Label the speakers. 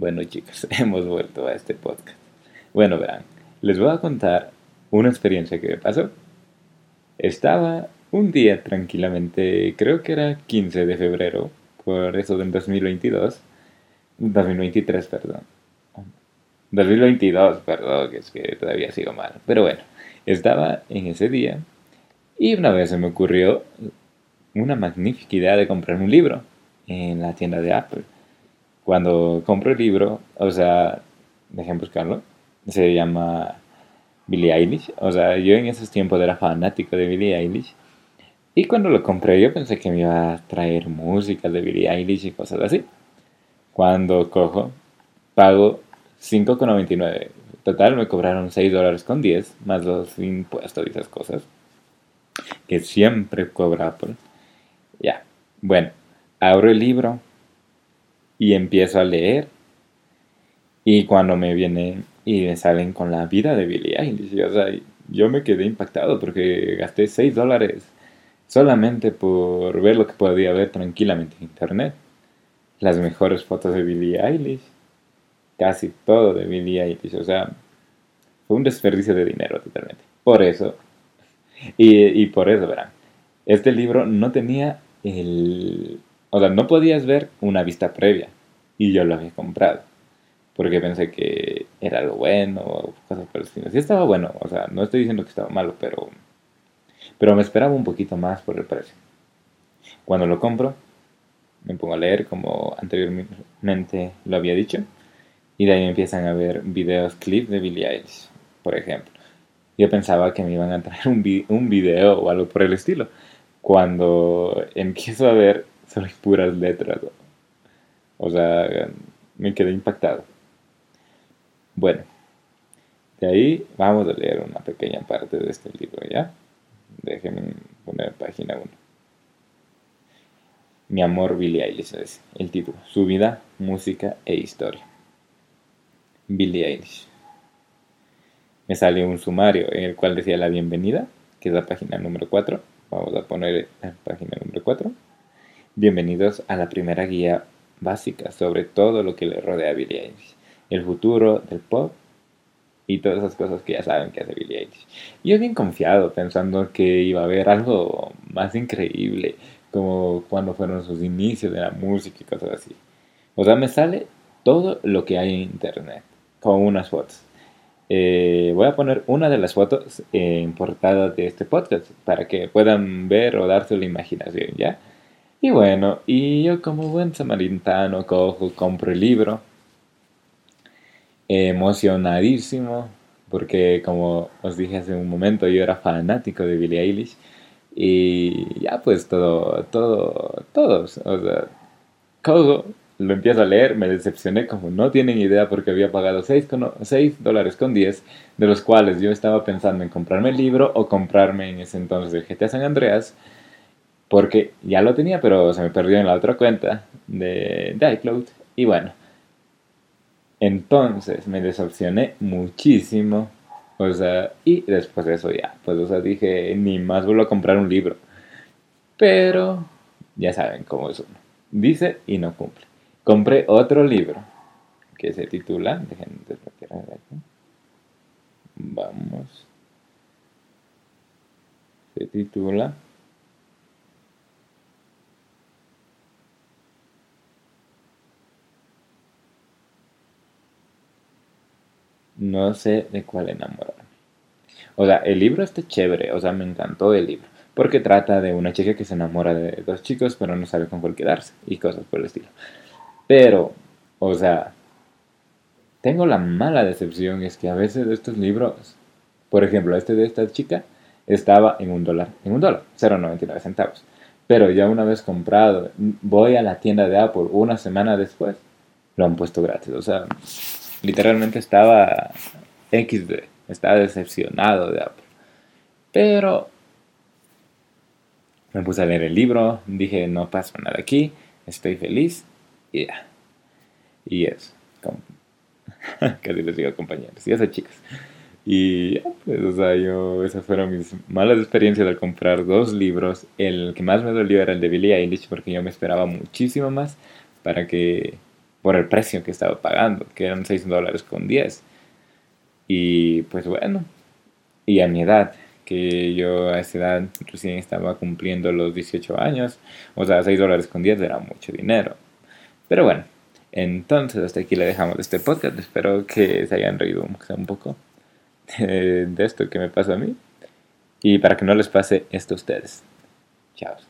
Speaker 1: Bueno chicos, hemos vuelto a este podcast. Bueno, verán, les voy a contar una experiencia que me pasó. Estaba un día tranquilamente, creo que era 15 de febrero, por eso del 2022, 2023, perdón. 2022, perdón, que es que todavía sigo mal. Pero bueno, estaba en ese día y una vez se me ocurrió una magnífica idea de comprar un libro en la tienda de Apple. Cuando compro el libro, o sea, dejen buscarlo, se llama Billie Eilish. O sea, yo en esos tiempos era fanático de Billie Eilish. Y cuando lo compré yo pensé que me iba a traer música de Billie Eilish y cosas así. Cuando cojo, pago 5,99. Total me cobraron 6 dólares con 10, más los impuestos y esas cosas. Que siempre cobra Apple. Ya, bueno, abro el libro y empiezo a leer. Y cuando me viene y me salen con la vida de Billie Eilish, o sea, yo me quedé impactado porque gasté 6 dólares solamente por ver lo que podía ver tranquilamente en internet. Las mejores fotos de Billie Eilish, casi todo de Billie Eilish, o sea, fue un desperdicio de dinero totalmente. Por eso, y, y por eso, verán, este libro no tenía el, o sea, no podías ver una vista previa. Y yo lo había comprado. Porque pensé que era algo bueno o cosas por el estilo. Sí estaba bueno, o sea, no estoy diciendo que estaba malo, pero, pero me esperaba un poquito más por el precio. Cuando lo compro, me pongo a leer como anteriormente lo había dicho. Y de ahí empiezan a ver videos, clips de Billie Eilish, por ejemplo. Yo pensaba que me iban a traer un, un video o algo por el estilo. Cuando empiezo a ver son puras letras. O sea, me quedé impactado. Bueno, de ahí vamos a leer una pequeña parte de este libro, ¿ya? Déjenme poner página 1. Mi amor Billie Eilish es el título. Su vida, música e historia. Billie Eilish. Me salió un sumario en el cual decía la bienvenida, que es la página número 4. Vamos a poner la página número 4. Bienvenidos a la primera guía básica sobre todo lo que le rodea a Billie Eilish, el futuro del pop y todas esas cosas que ya saben que hace Billie Eilish. Yo bien confiado pensando que iba a haber algo más increíble, como cuando fueron sus inicios de la música y cosas así. O sea, me sale todo lo que hay en internet, con unas fotos. Eh, voy a poner una de las fotos en portada de este podcast para que puedan ver o darse la imaginación, ¿ya? Y bueno, y yo como buen samaritano cojo, compro el libro, emocionadísimo, porque como os dije hace un momento, yo era fanático de Billie Eilish, y ya pues todo, todo, todos, o sea, cojo, lo empiezo a leer, me decepcioné como no tienen idea porque había pagado 6, 6 dólares con 10, de los cuales yo estaba pensando en comprarme el libro o comprarme en ese entonces el GTA San Andreas, porque ya lo tenía, pero se me perdió en la otra cuenta de, iCloud. Y bueno, entonces me decepcioné muchísimo. O sea, y después de eso ya, pues o sea, dije, ni más vuelvo a comprar un libro. Pero ya saben cómo es uno. Dice y no cumple. Compré otro libro que se titula, dejen aquí. Vamos. Se titula no sé de cuál enamorarme. O sea, el libro está chévere, o sea, me encantó el libro. Porque trata de una chica que se enamora de dos chicos, pero no sabe con cuál quedarse y cosas por el estilo. Pero, o sea, tengo la mala decepción, es que a veces estos libros, por ejemplo, este de esta chica, estaba en un dólar, en un dólar, 0,99 centavos. Pero ya una vez comprado, voy a la tienda de Apple una semana después, lo han puesto gratis. O sea, literalmente estaba XD, estaba decepcionado de Apple. Pero me puse a leer el libro, dije no pasa nada aquí, estoy feliz y ya. Y eso, casi les digo compañeros, y esas chicas. Y pues, o sea, yo, esas fueron mis malas experiencias al comprar dos libros. El que más me dolió era el de Billie Eilish porque yo me esperaba muchísimo más para que por el precio que estaba pagando, que eran 6 dólares con 10. Y pues bueno, y a mi edad, que yo a esa edad recién estaba cumpliendo los 18 años, o sea, 6 dólares con 10 era mucho dinero. Pero bueno, entonces hasta aquí le dejamos este podcast, espero que se hayan reído un poco de, esto que me pasa a mí y para que no les pase esto a ustedes. Chao.